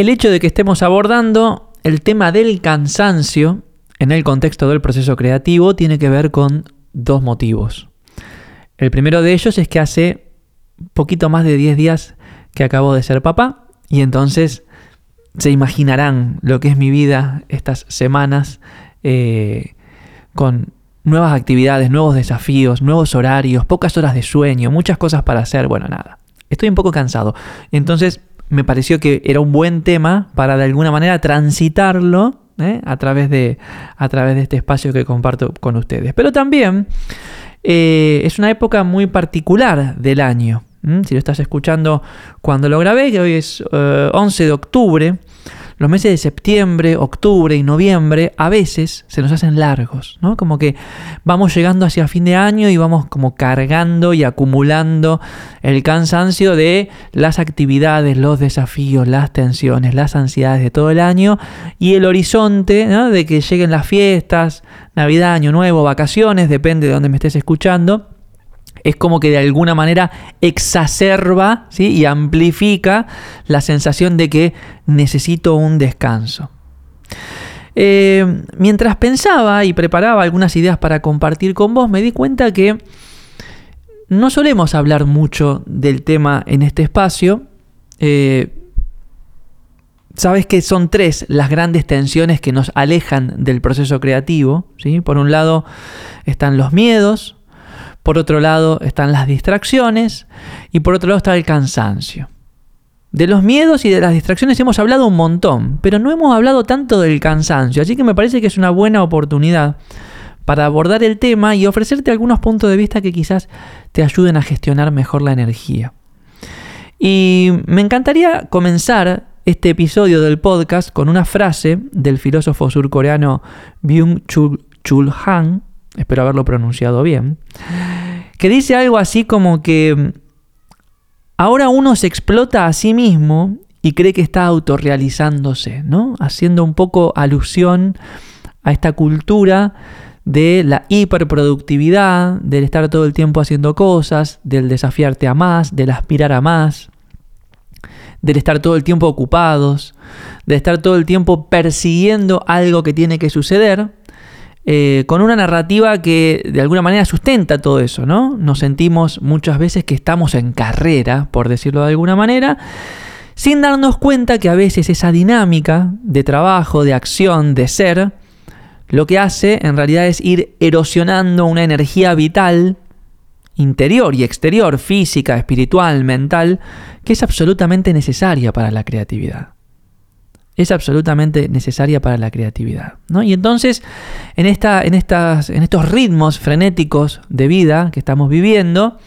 el hecho de que estemos abordando el tema del cansancio en el contexto del proceso creativo tiene que ver con dos motivos. El primero de ellos es que hace poquito más de 10 días que acabo de ser papá y entonces se imaginarán lo que es mi vida estas semanas eh, con nuevas actividades, nuevos desafíos, nuevos horarios, pocas horas de sueño, muchas cosas para hacer. Bueno, nada, estoy un poco cansado. Entonces me pareció que era un buen tema para de alguna manera transitarlo ¿eh? a, través de, a través de este espacio que comparto con ustedes. Pero también eh, es una época muy particular del año. Si lo estás escuchando cuando lo grabé, que hoy es 11 eh, de octubre, los meses de septiembre, octubre y noviembre a veces se nos hacen largos, ¿no? Como que vamos llegando hacia fin de año y vamos como cargando y acumulando el cansancio de las actividades, los desafíos, las tensiones, las ansiedades de todo el año y el horizonte de que lleguen las fiestas, Navidad, Año Nuevo, vacaciones, depende de dónde me estés escuchando es como que de alguna manera exacerba y amplifica la sensación de que necesito un descanso. Eh, mientras pensaba y preparaba algunas ideas para compartir con vos, me di cuenta que no solemos hablar mucho del tema en este espacio. Eh, Sabes que son tres las grandes tensiones que nos alejan del proceso creativo. Por un lado están los miedos, por otro lado están las distracciones y por otro lado está el cansancio. De los miedos y de las distracciones hemos hablado un montón, pero no hemos hablado tanto del cansancio, así que me parece que es una buena oportunidad para abordar el tema y ofrecerte algunos puntos de vista que quizás te ayuden a gestionar mejor la energía. Y me encantaría comenzar este episodio del podcast con una frase del filósofo surcoreano Byung-Chul Han, espero haberlo pronunciado bien, que dice algo así como que ahora uno se explota a sí mismo y cree que está autorrealizándose, ¿no? Haciendo un poco alusión a esta cultura de la hiperproductividad, del estar todo el tiempo haciendo cosas, del desafiarte a más, del aspirar a más, del estar todo el tiempo ocupados, de estar todo el tiempo persiguiendo algo que tiene que suceder eh, con una narrativa que de alguna manera sustenta todo eso, ¿no? Nos sentimos muchas veces que estamos en carrera, por decirlo de alguna manera, sin darnos cuenta que a veces esa dinámica de trabajo, de acción, de ser, lo que hace en realidad es ir erosionando una energía vital interior y exterior, física, espiritual, mental, que es absolutamente necesaria para la creatividad es absolutamente necesaria para la creatividad. ¿no? Y entonces, en, esta, en, estas, en estos ritmos frenéticos de vida que estamos viviendo,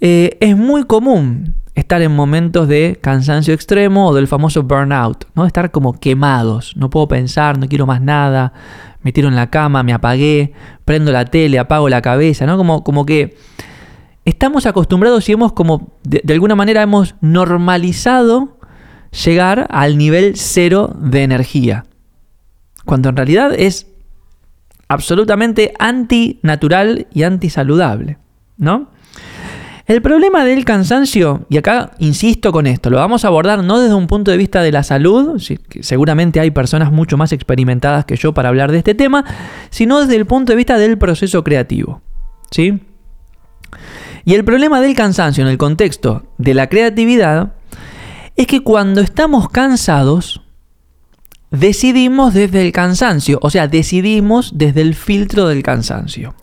eh, es muy común estar en momentos de cansancio extremo o del famoso burnout, ¿no? Estar como quemados, no puedo pensar, no quiero más nada, me tiro en la cama, me apagué, prendo la tele, apago la cabeza, ¿no? Como, como que estamos acostumbrados y hemos como, de alguna manera hemos normalizado llegar al nivel cero de energía. Cuando en realidad es absolutamente antinatural y antisaludable, ¿no? El problema del cansancio, y acá insisto con esto, lo vamos a abordar no desde un punto de vista de la salud, seguramente hay personas mucho más experimentadas que yo para hablar de este tema, sino desde el punto de vista del proceso creativo. ¿sí? Y el problema del cansancio en el contexto de la creatividad es que cuando estamos cansados, decidimos desde el cansancio, o sea, decidimos desde el filtro del cansancio.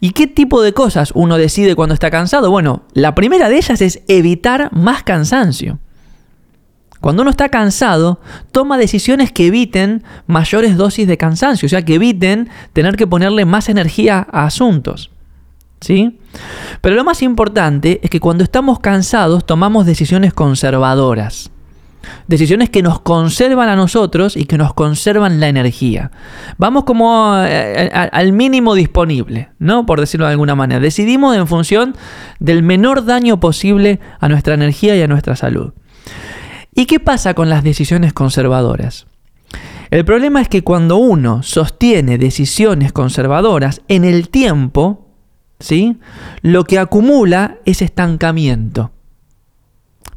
¿Y qué tipo de cosas uno decide cuando está cansado? Bueno, la primera de ellas es evitar más cansancio. Cuando uno está cansado, toma decisiones que eviten mayores dosis de cansancio, o sea, que eviten tener que ponerle más energía a asuntos. ¿Sí? Pero lo más importante es que cuando estamos cansados tomamos decisiones conservadoras. Decisiones que nos conservan a nosotros y que nos conservan la energía. Vamos como eh, al mínimo disponible, ¿no? Por decirlo de alguna manera. Decidimos en función del menor daño posible a nuestra energía y a nuestra salud. ¿Y qué pasa con las decisiones conservadoras? El problema es que cuando uno sostiene decisiones conservadoras en el tiempo, ¿sí? Lo que acumula es estancamiento.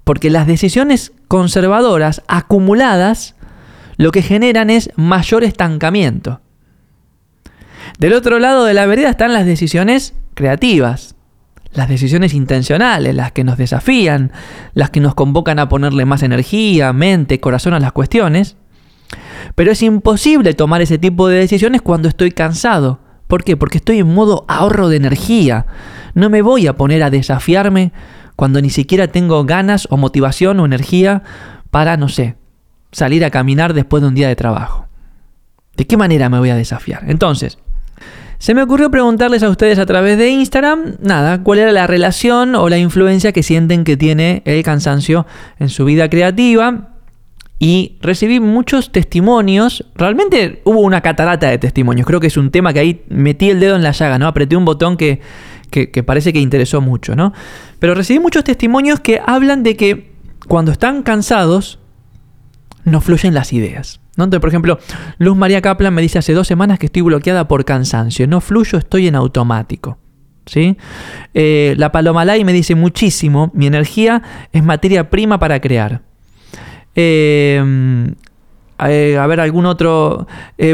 Porque las decisiones conservadoras acumuladas lo que generan es mayor estancamiento. Del otro lado de la vereda están las decisiones creativas, las decisiones intencionales, las que nos desafían, las que nos convocan a ponerle más energía, mente, corazón a las cuestiones. Pero es imposible tomar ese tipo de decisiones cuando estoy cansado. ¿Por qué? Porque estoy en modo ahorro de energía. No me voy a poner a desafiarme cuando ni siquiera tengo ganas o motivación o energía para, no sé, salir a caminar después de un día de trabajo. ¿De qué manera me voy a desafiar? Entonces, se me ocurrió preguntarles a ustedes a través de Instagram, nada, cuál era la relación o la influencia que sienten que tiene el cansancio en su vida creativa. Y recibí muchos testimonios, realmente hubo una catarata de testimonios, creo que es un tema que ahí metí el dedo en la llaga, ¿no? Apreté un botón que, que parece que interesó mucho, ¿no? Pero recibí muchos testimonios que hablan de que cuando están cansados, no fluyen las ideas. Entonces, por ejemplo, Luz María Kaplan me dice hace dos semanas que estoy bloqueada por cansancio. No fluyo, estoy en automático. ¿Sí? Eh, la Palomalay me dice muchísimo, mi energía es materia prima para crear. Eh, eh, a ver, algún otro.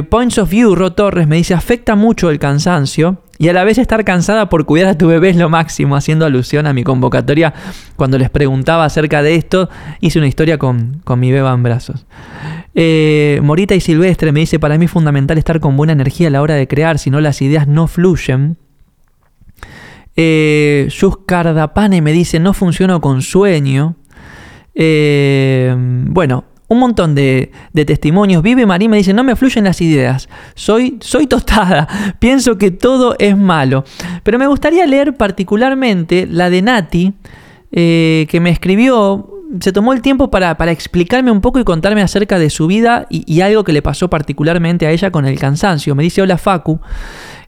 Points of View, Ro Torres me dice, afecta mucho el cansancio y a la vez estar cansada por cuidar a tu bebé es lo máximo, haciendo alusión a mi convocatoria cuando les preguntaba acerca de esto, hice una historia con, con mi beba en brazos. Eh, Morita y Silvestre me dice, para mí es fundamental estar con buena energía a la hora de crear, si no las ideas no fluyen. Eh, Cardapane me dice, no funciono con sueño. Eh, bueno, un montón de, testimonios. Vive Marín me dice, no me fluyen las ideas. Soy, soy tostada. Pienso que todo es malo. Pero me gustaría leer particularmente la de Nati, eh, que me escribió se tomó el tiempo para, explicarme un poco y contarme acerca de su vida y, algo que le pasó particularmente a ella con el cansancio. Me dice, hola Facu.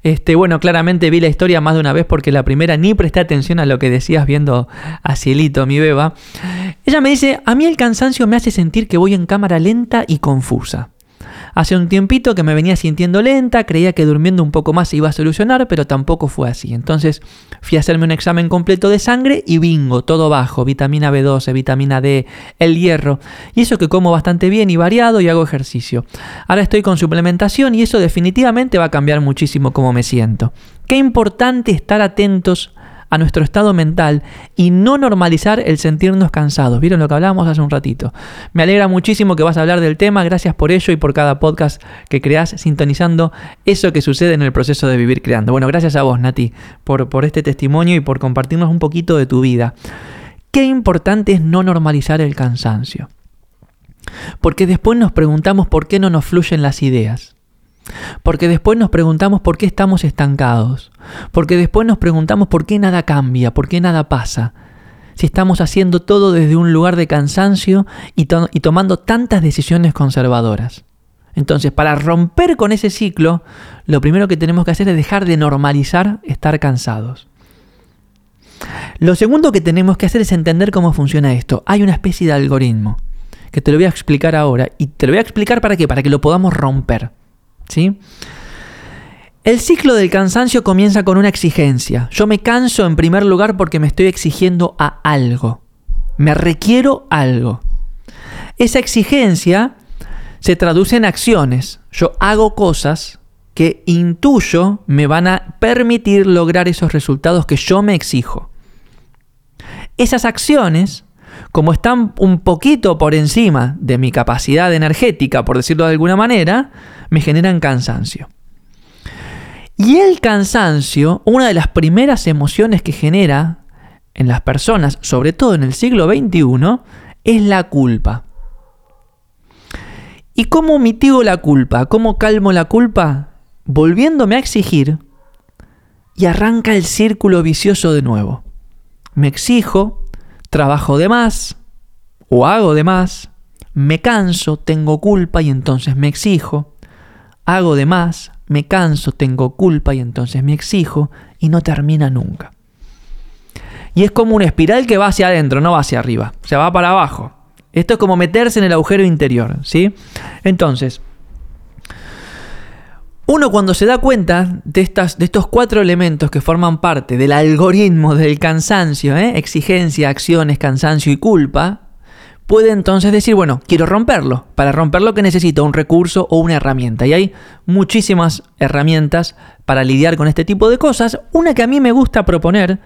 Este, bueno, claramente vi la historia más de una vez porque la primera ni presté atención a lo que decías viendo a Cielito, mi beba. Ella me dice, a mí el cansancio me hace sentir que voy en cámara lenta y confusa. Hace un tiempito que me venía sintiendo lenta, creía que durmiendo un poco más se iba a solucionar, pero tampoco fue así. Entonces fui a hacerme un examen completo de sangre y bingo, todo bajo, vitamina B12, vitamina D, el hierro. Y eso que como bastante bien y variado y hago ejercicio. Ahora estoy con suplementación y eso definitivamente va a cambiar muchísimo cómo me siento. Qué importante estar atentos a nuestro estado mental y no normalizar el sentirnos cansados. ¿Vieron lo que hablábamos hace un ratito? Me alegra muchísimo que vas a hablar del tema, gracias por ello y por cada podcast que creas sintonizando eso que sucede en el proceso de vivir creando. Bueno, gracias a vos, Nati, por, por este testimonio y por compartirnos un poquito de tu vida. Qué importante es no normalizar el cansancio. Porque después nos preguntamos por qué no nos fluyen las ideas. Porque después nos preguntamos por qué estamos estancados. Porque después nos preguntamos por qué nada cambia, por qué nada pasa. Si estamos haciendo todo desde un lugar de cansancio y, tomando tantas decisiones conservadoras. Entonces, para romper con ese ciclo, lo primero que tenemos que hacer es dejar de normalizar estar cansados. Lo segundo que tenemos que hacer es entender cómo funciona esto. Hay una especie de algoritmo que te lo voy a explicar ahora. ¿Y te lo voy a explicar para qué? Para que lo podamos romper. ¿Sí? El ciclo del cansancio comienza con una exigencia. Yo me canso en primer lugar porque me estoy exigiendo a algo. Me requiero algo. Esa exigencia se traduce en acciones. Yo hago cosas que intuyo me van a permitir lograr esos resultados que yo me exijo. Esas acciones, como están un poquito por encima de mi capacidad energética, por decirlo de alguna manera, me generan cansancio. Y el cansancio, una de las primeras emociones que genera en las personas, sobre todo en el siglo XXI, es la culpa. ¿Y cómo mitigo la culpa? ¿Cómo calmo la culpa? Volviéndome a exigir y arranca el círculo vicioso de nuevo. Me exijo, trabajo de más o hago de más, me canso, tengo culpa y entonces me exijo hago de más, me canso, tengo culpa y entonces me exijo y no termina nunca. Y es como una espiral que va hacia adentro, no va hacia arriba, se va para abajo. Esto es como meterse en el agujero interior, ¿sí? Entonces, Uno cuando se da cuenta de, estas, de estos cuatro elementos que forman parte del algoritmo del cansancio, ¿eh? exigencia, acciones, cansancio y culpa, puede entonces decir, bueno, quiero romperlo. Para romperlo que necesito un recurso o una herramienta. Y hay muchísimas herramientas para lidiar con este tipo de cosas. Una que a mí me gusta proponer,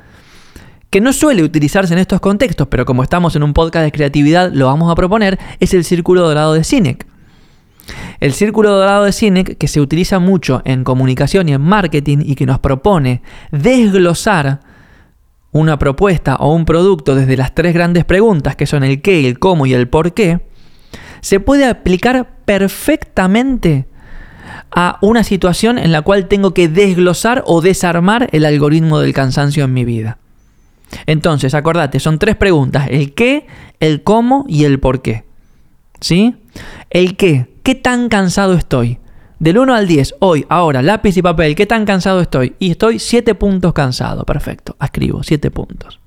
que no suele utilizarse en estos contextos, pero como estamos en un podcast de creatividad, lo vamos a proponer, es el círculo dorado de Sinek. El círculo dorado de Sinek, que se utiliza mucho en comunicación y en marketing y que nos propone desglosar una propuesta o un producto desde las tres grandes preguntas, que son el qué, el cómo y el por qué, se puede aplicar perfectamente a una situación en la cual tengo que desglosar o desarmar el algoritmo del cansancio en mi vida. Entonces, acordate, son tres preguntas, el qué, el cómo y el por qué. ¿Sí? El qué, ¿qué tan cansado estoy? Del 1 al 10, hoy, ahora, lápiz y papel, ¿qué tan cansado estoy? Y estoy 7 puntos cansado. Perfecto, escribo 7 puntos.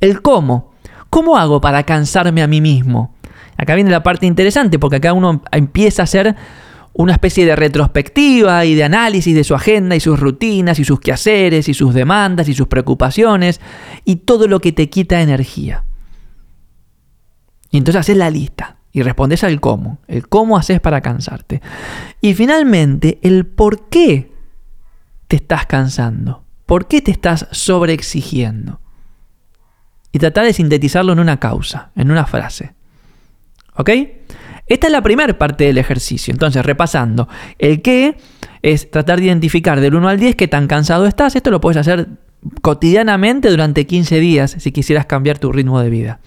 El cómo. ¿Cómo hago para cansarme a mí mismo? Acá viene la parte interesante porque acá uno empieza a hacer una especie de retrospectiva y de análisis de su agenda y sus rutinas y sus quehaceres y sus demandas y sus preocupaciones y todo lo que te quita energía. Y entonces haces la lista y respondes al cómo, el cómo haces para cansarte. Y finalmente, el por qué te estás cansando, por qué te estás sobreexigiendo. Y tratar de sintetizarlo en una causa, en una frase. ¿Ok? Esta es la primera parte del ejercicio. Entonces, repasando, el qué es tratar de identificar del 1 al 10 qué tan cansado estás. Esto lo puedes hacer cotidianamente durante 15 días si quisieras cambiar tu ritmo de vida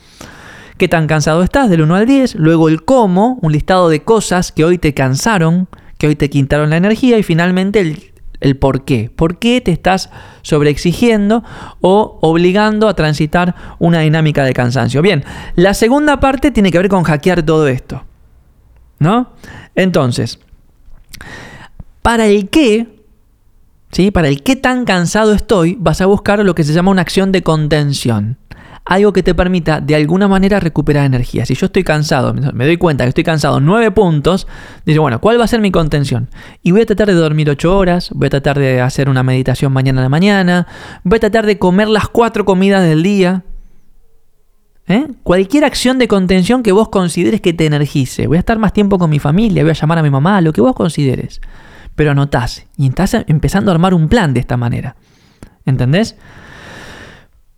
qué tan cansado estás del 1 al 10, luego el cómo, un listado de cosas que hoy te cansaron, que hoy te quintaron la energía y finalmente el, el por qué. ¿Por qué te estás sobreexigiendo o obligando a transitar una dinámica de cansancio? Bien, la segunda parte tiene que ver con hackear todo esto. ¿No? Entonces, para el qué, ¿sí? Para el qué tan cansado estoy, vas a buscar lo que se llama una acción de contención algo que te permita de alguna manera recuperar energía. Si yo estoy cansado, me doy cuenta que estoy cansado 9 puntos, digo, bueno, ¿cuál va a ser mi contención? Y voy a tratar de dormir 8 horas, voy a tratar de hacer una meditación mañana a la mañana, voy a tratar de comer las 4 comidas del día. ¿Eh? Cualquier acción de contención que vos consideres que te energice. Voy a estar más tiempo con mi familia, voy a llamar a mi mamá, lo que vos consideres. Pero anotás y estás empezando a armar un plan de esta manera. ¿Entendés?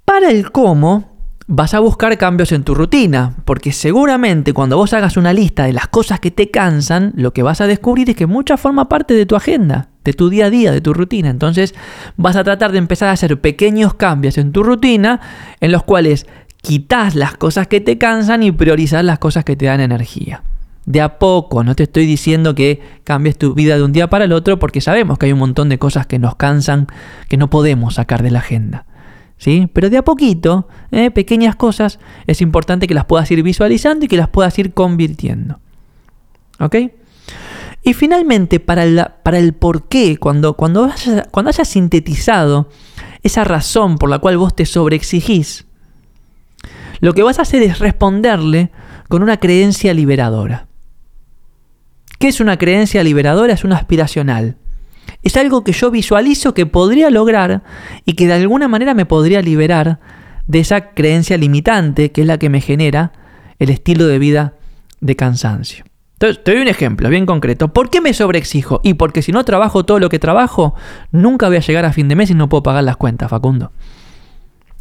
Para el cómo, vas a buscar cambios en tu rutina, porque seguramente cuando vos hagas una lista de las cosas que te cansan, lo que vas a descubrir es que mucha forma parte de tu agenda, de tu día a día, de tu rutina. Entonces vas a tratar de empezar a hacer pequeños cambios en tu rutina en los cuales quitas las cosas que te cansan y priorizas las cosas que te dan energía. De a poco, no te estoy diciendo que cambies tu vida de un día para el otro porque sabemos que hay un montón de cosas que nos cansan que no podemos sacar de la agenda. ¿Sí? Pero de a poquito, ¿eh? pequeñas cosas, es importante que las puedas ir visualizando y que las puedas ir convirtiendo. ¿Ok? Y finalmente, para el, para el por qué, cuando, cuando, cuando hayas sintetizado esa razón por la cual vos te sobreexigís, lo que vas a hacer es responderle con una creencia liberadora. ¿Qué es una creencia liberadora? Es una aspiracional. Es algo que yo visualizo que podría lograr y que de alguna manera me podría liberar de esa creencia limitante que es la que me genera el estilo de vida de cansancio. Entonces, te doy un ejemplo bien concreto. ¿Por qué me sobreexijo? Y porque si no trabajo todo lo que trabajo, nunca voy a llegar a fin de mes y no puedo pagar las cuentas, Facundo.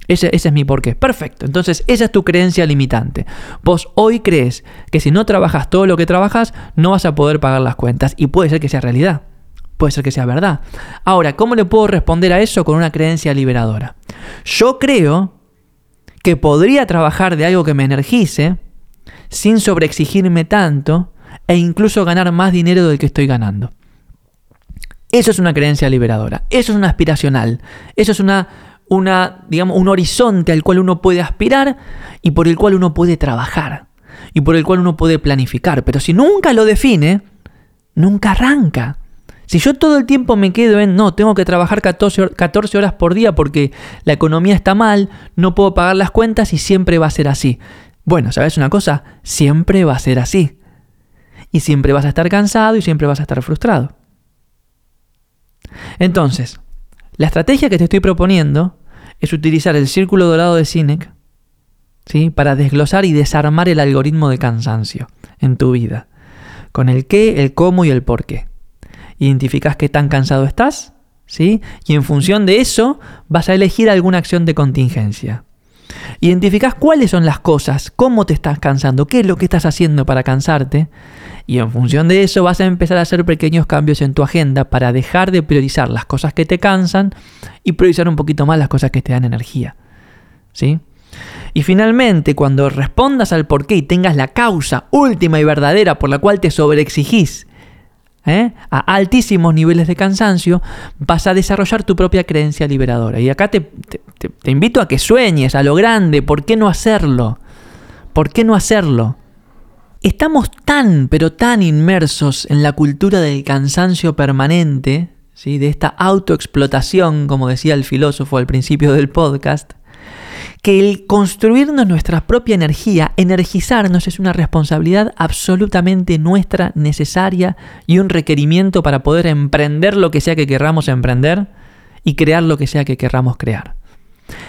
Ese, es mi porqué. Perfecto. Entonces, esa es tu creencia limitante. Vos hoy crees que si no trabajas todo lo que trabajas, no vas a poder pagar las cuentas. Y puede ser que sea realidad. Puede ser que sea verdad. Ahora, ¿cómo le puedo responder a eso con una creencia liberadora? Yo creo que podría trabajar de algo que me energice sin sobreexigirme tanto e incluso ganar más dinero del que estoy ganando. Eso es una creencia liberadora, eso es una aspiracional, eso es una, una, digamos, un horizonte al cual uno puede aspirar y por el cual uno puede trabajar y por el cual uno puede planificar. Pero si nunca lo define, nunca arranca. Si yo todo el tiempo me quedo en, no, tengo que trabajar 14, 14, horas por día porque la economía está mal, no puedo pagar las cuentas y siempre va a ser así. Bueno, ¿sabes una cosa? Siempre va a ser así. Y siempre vas a estar cansado y siempre vas a estar frustrado. Entonces, la estrategia que te estoy proponiendo es utilizar el círculo dorado de Sinek ¿sí? para desglosar y desarmar el algoritmo de cansancio en tu vida, con el qué, el cómo y el por qué. Identificas qué tan cansado estás, ¿sí? y en función de eso vas a elegir alguna acción de contingencia. Identificas cuáles son las cosas, cómo te estás cansando, qué es lo que estás haciendo para cansarte, y en función de eso vas a empezar a hacer pequeños cambios en tu agenda para dejar de priorizar las cosas que te cansan y priorizar un poquito más las cosas que te dan energía. ¿Sí? Y finalmente, cuando respondas al por qué y tengas la causa última y verdadera por la cual te sobreexigís ¿eh? a altísimos niveles de cansancio, vas a desarrollar tu propia creencia liberadora. Y acá te, te invito a que sueñes a lo grande. ¿Por qué no hacerlo? ¿Por qué no hacerlo? Estamos tan, pero tan inmersos en la cultura del cansancio permanente, ¿sí? de esta autoexplotación, como decía el filósofo al principio del podcast, que el construirnos nuestra propia energía, energizarnos, es una responsabilidad absolutamente nuestra, necesaria y un requerimiento para poder emprender lo que sea que querramos emprender y crear lo que sea que querramos crear.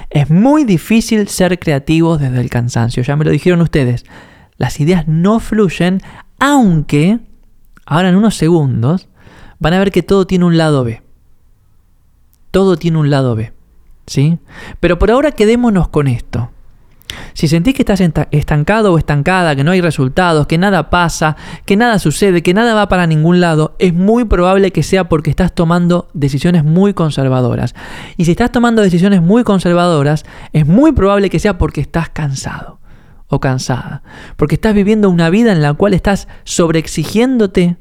Es muy difícil ser creativos desde el cansancio, ya me lo dijeron ustedes las ideas no fluyen, aunque ahora en unos segundos van a ver que todo tiene un lado B. Todo tiene un lado B. ¿Sí? Pero por ahora quedémonos con esto. Si sentís que estás estancado o estancada, que no hay resultados, que nada pasa, que nada sucede, que nada va para ningún lado, es muy probable que sea porque estás tomando decisiones muy conservadoras. Y si estás tomando decisiones muy conservadoras, es muy probable que sea porque estás cansado o cansada, porque estás viviendo una vida en la cual estás sobreexigiéndote,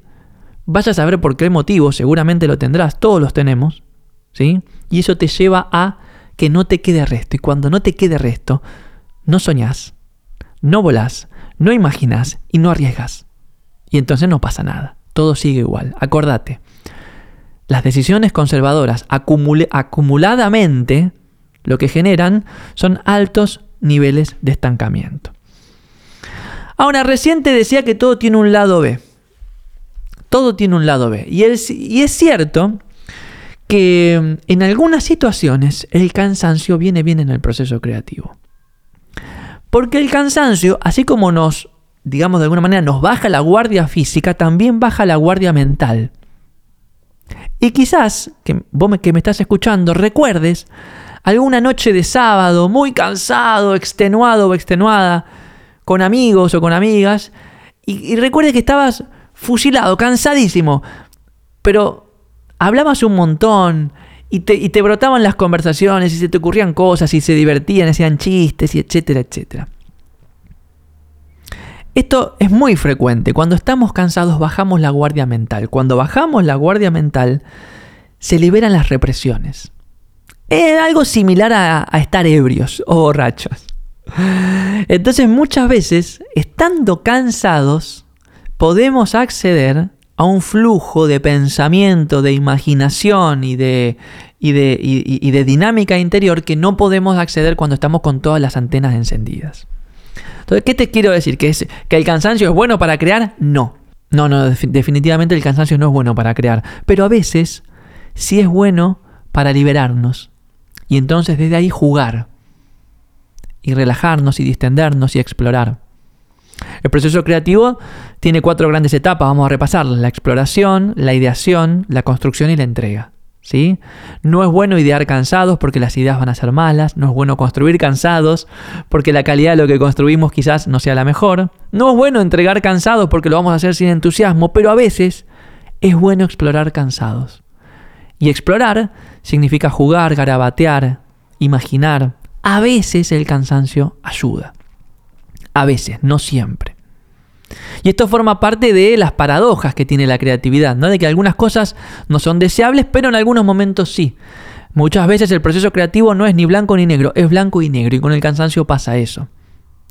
vaya a saber por qué motivo, seguramente lo tendrás, todos los tenemos, ¿sí? Y eso te lleva a que no te quede resto, y cuando no te quede resto, no soñás, no volás, no imaginas y no arriesgas. Y entonces no pasa nada, todo sigue igual, acordate. Las decisiones conservadoras acumuladamente lo que generan son altos niveles de estancamiento. Ahora, reciente decía que todo tiene un lado B. Todo tiene un lado B. Y, y es cierto que mm, en algunas situaciones el cansancio viene bien en el proceso creativo. Porque el cansancio, así como nos, digamos de alguna manera, nos baja la guardia física, también baja la guardia mental. Y quizás, que vos que me estás escuchando, recuerdes alguna noche de sábado muy cansado, extenuado o extenuada, con amigos o con amigas, y, recuerde que estabas fusilado, cansadísimo, pero hablabas un montón y te, brotaban las conversaciones y se te ocurrían cosas y se divertían, hacían chistes y etcétera, etcétera. Esto es muy frecuente. Cuando estamos cansados bajamos la guardia mental. Cuando bajamos la guardia mental se liberan las represiones. Es algo similar a, estar ebrios o borrachos. Entonces muchas veces, estando cansados, podemos acceder a un flujo de pensamiento, de imaginación y de, y de, y de, dinámica interior que no podemos acceder cuando estamos con todas las antenas encendidas. Entonces, ¿qué te quiero decir? ¿Que, es, ¿Que el cansancio es bueno para crear? No. No, no, definitivamente el cansancio no es bueno para crear. Pero a veces sí es bueno para liberarnos y entonces desde ahí jugar y relajarnos y distendernos y explorar. El proceso creativo tiene cuatro grandes etapas, vamos a repasar la exploración, la ideación, la construcción y la entrega. ¿sí? No es bueno idear cansados porque las ideas van a ser malas, no es bueno construir cansados porque la calidad de lo que construimos quizás no sea la mejor, no es bueno entregar cansados porque lo vamos a hacer sin entusiasmo, pero a veces es bueno explorar cansados. Y explorar significa jugar, garabatear, imaginar. A veces el cansancio ayuda. A veces, no siempre. Y esto forma parte de las paradojas que tiene la creatividad, ¿no? De que algunas cosas no son deseables, pero en algunos momentos sí. Muchas veces el proceso creativo no es ni blanco ni negro, es blanco y negro, y con el cansancio pasa eso.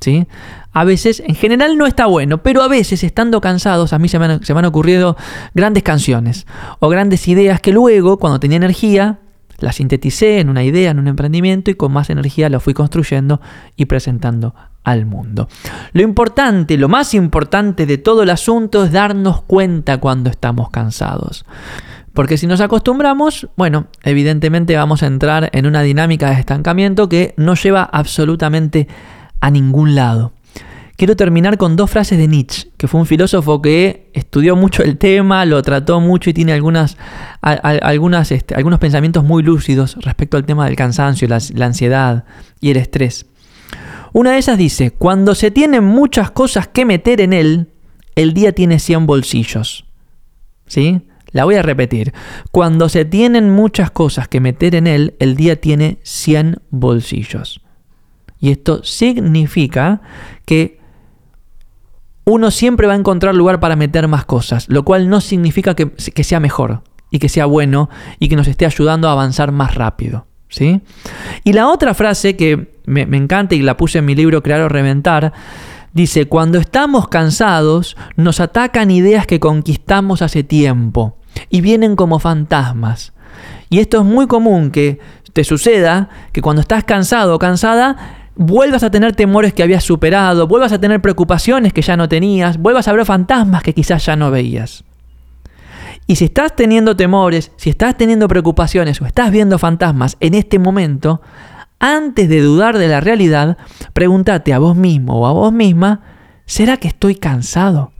¿Sí? A veces, en general no está bueno, pero a veces estando cansados a mí se me, han, se me han ocurrido grandes canciones o grandes ideas que luego, cuando tenía energía, las sinteticé en una idea, en un emprendimiento y con más energía lo fui construyendo y presentando al mundo. Lo importante, lo más importante de todo el asunto es darnos cuenta cuando estamos cansados. Porque si nos acostumbramos, bueno, evidentemente vamos a entrar en una dinámica de estancamiento que no lleva absolutamente a ningún lado. Quiero terminar con dos frases de Nietzsche, que fue un filósofo que estudió mucho el tema, lo trató mucho y tiene algunas, este, algunos pensamientos muy lúcidos respecto al tema del cansancio, la ansiedad y el estrés. Una de ellas dice, cuando se tienen muchas cosas que meter en él, el día tiene 100 bolsillos. ¿Sí? La voy a repetir. Cuando se tienen muchas cosas que meter en él, el día tiene 100 bolsillos. Y esto significa que uno siempre va a encontrar lugar para meter más cosas, lo cual no significa que, sea mejor y que sea bueno y que nos esté ayudando a avanzar más rápido. Y la otra frase que me, me encanta y la puse en mi libro Crear o Reventar, dice, cuando estamos cansados nos atacan ideas que conquistamos hace tiempo y vienen como fantasmas. Y esto es muy común que te suceda que cuando estás cansado o cansada, vuelvas a tener temores que habías superado, vuelvas a tener preocupaciones que ya no tenías, vuelvas a ver fantasmas que quizás ya no veías. Y si estás teniendo temores, si estás teniendo preocupaciones o estás viendo fantasmas en este momento, antes de dudar de la realidad, pregúntate a vos mismo o a vos misma, ¿será que estoy cansado?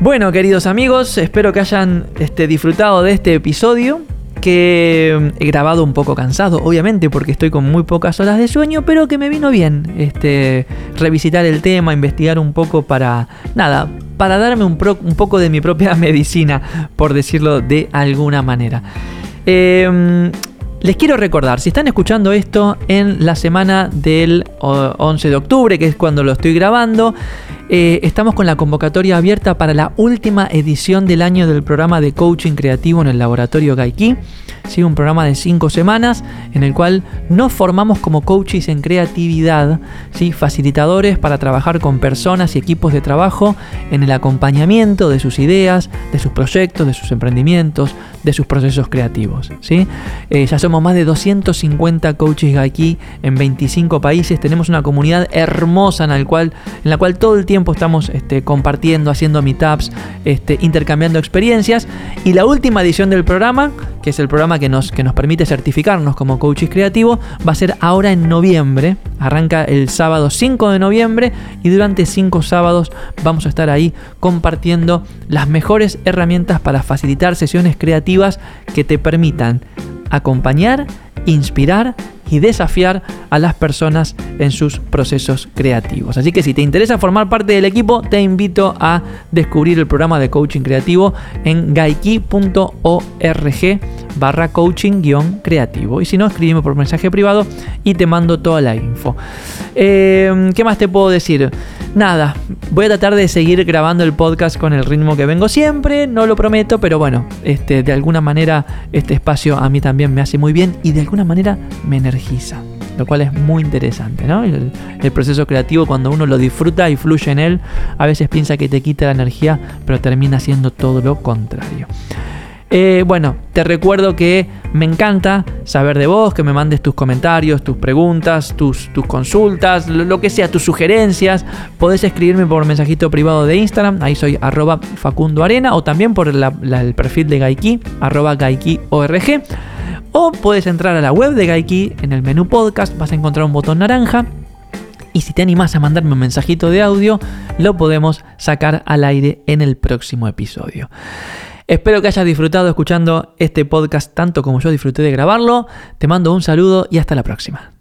Bueno, queridos amigos, espero que hayan este, disfrutado de este episodio que he grabado un poco cansado, obviamente, porque estoy con muy pocas horas de sueño, pero que me vino bien este, revisitar el tema, investigar un poco para, nada, para darme un, poco de mi propia medicina, por decirlo de alguna manera. Eh, les quiero recordar, si están escuchando esto en la semana del 11 de octubre, que es cuando lo estoy grabando, eh, estamos con la convocatoria abierta para la última edición del año del programa de coaching creativo en el laboratorio Gaiki. ¿sí? Un programa de cinco semanas en el cual nos formamos como coaches en creatividad, ¿sí? facilitadores para trabajar con personas y equipos de trabajo en el acompañamiento de sus ideas, de sus proyectos, de sus emprendimientos, de sus procesos creativos. ¿sí? Eh, ya somos más de 250 coaches aquí en 25 países. Tenemos una comunidad hermosa en cual, en la cual todo el tiempo estamos este, compartiendo, haciendo meetups, este, intercambiando experiencias. Y la última edición del programa, que es el programa que nos, que nos permite certificarnos como coaches creativos, va a ser ahora en noviembre. Arranca el sábado 5 de noviembre y durante 5 sábados vamos a estar ahí compartiendo las mejores herramientas para facilitar sesiones creativas que te permitan acompañar, inspirar y desafiar a las personas en sus procesos creativos. Así que si te interesa formar parte del equipo, te invito a descubrir el programa de coaching creativo en gaiki.org barra coaching-creativo. Y si no, escríbeme por mensaje privado y te mando toda la info. Eh, ¿Qué más te puedo decir? Nada, voy a tratar de seguir grabando el podcast con el ritmo que vengo siempre, no lo prometo, pero bueno, este, de alguna manera este espacio a mí también me hace muy bien y de alguna manera me energiza lo cual es muy interesante, ¿no? El, proceso creativo, cuando uno lo disfruta y fluye en él, a veces piensa que te quita la energía, pero termina siendo todo lo contrario. Eh, bueno, te recuerdo que me encanta saber de vos, que me mandes tus comentarios, tus preguntas, tus, tus consultas, lo, que sea, tus sugerencias. Podés escribirme por mensajito privado de Instagram, ahí soy arroba Facundo Arena, o también por el perfil de Gaiki, arroba GaikiORG. O puedes entrar a la web de Gaiki, en el menú podcast vas a encontrar un botón naranja. Y si te animas a mandarme un mensajito de audio, lo podemos sacar al aire en el próximo episodio. Espero que hayas disfrutado escuchando este podcast tanto como yo disfruté de grabarlo. Te mando un saludo y hasta la próxima.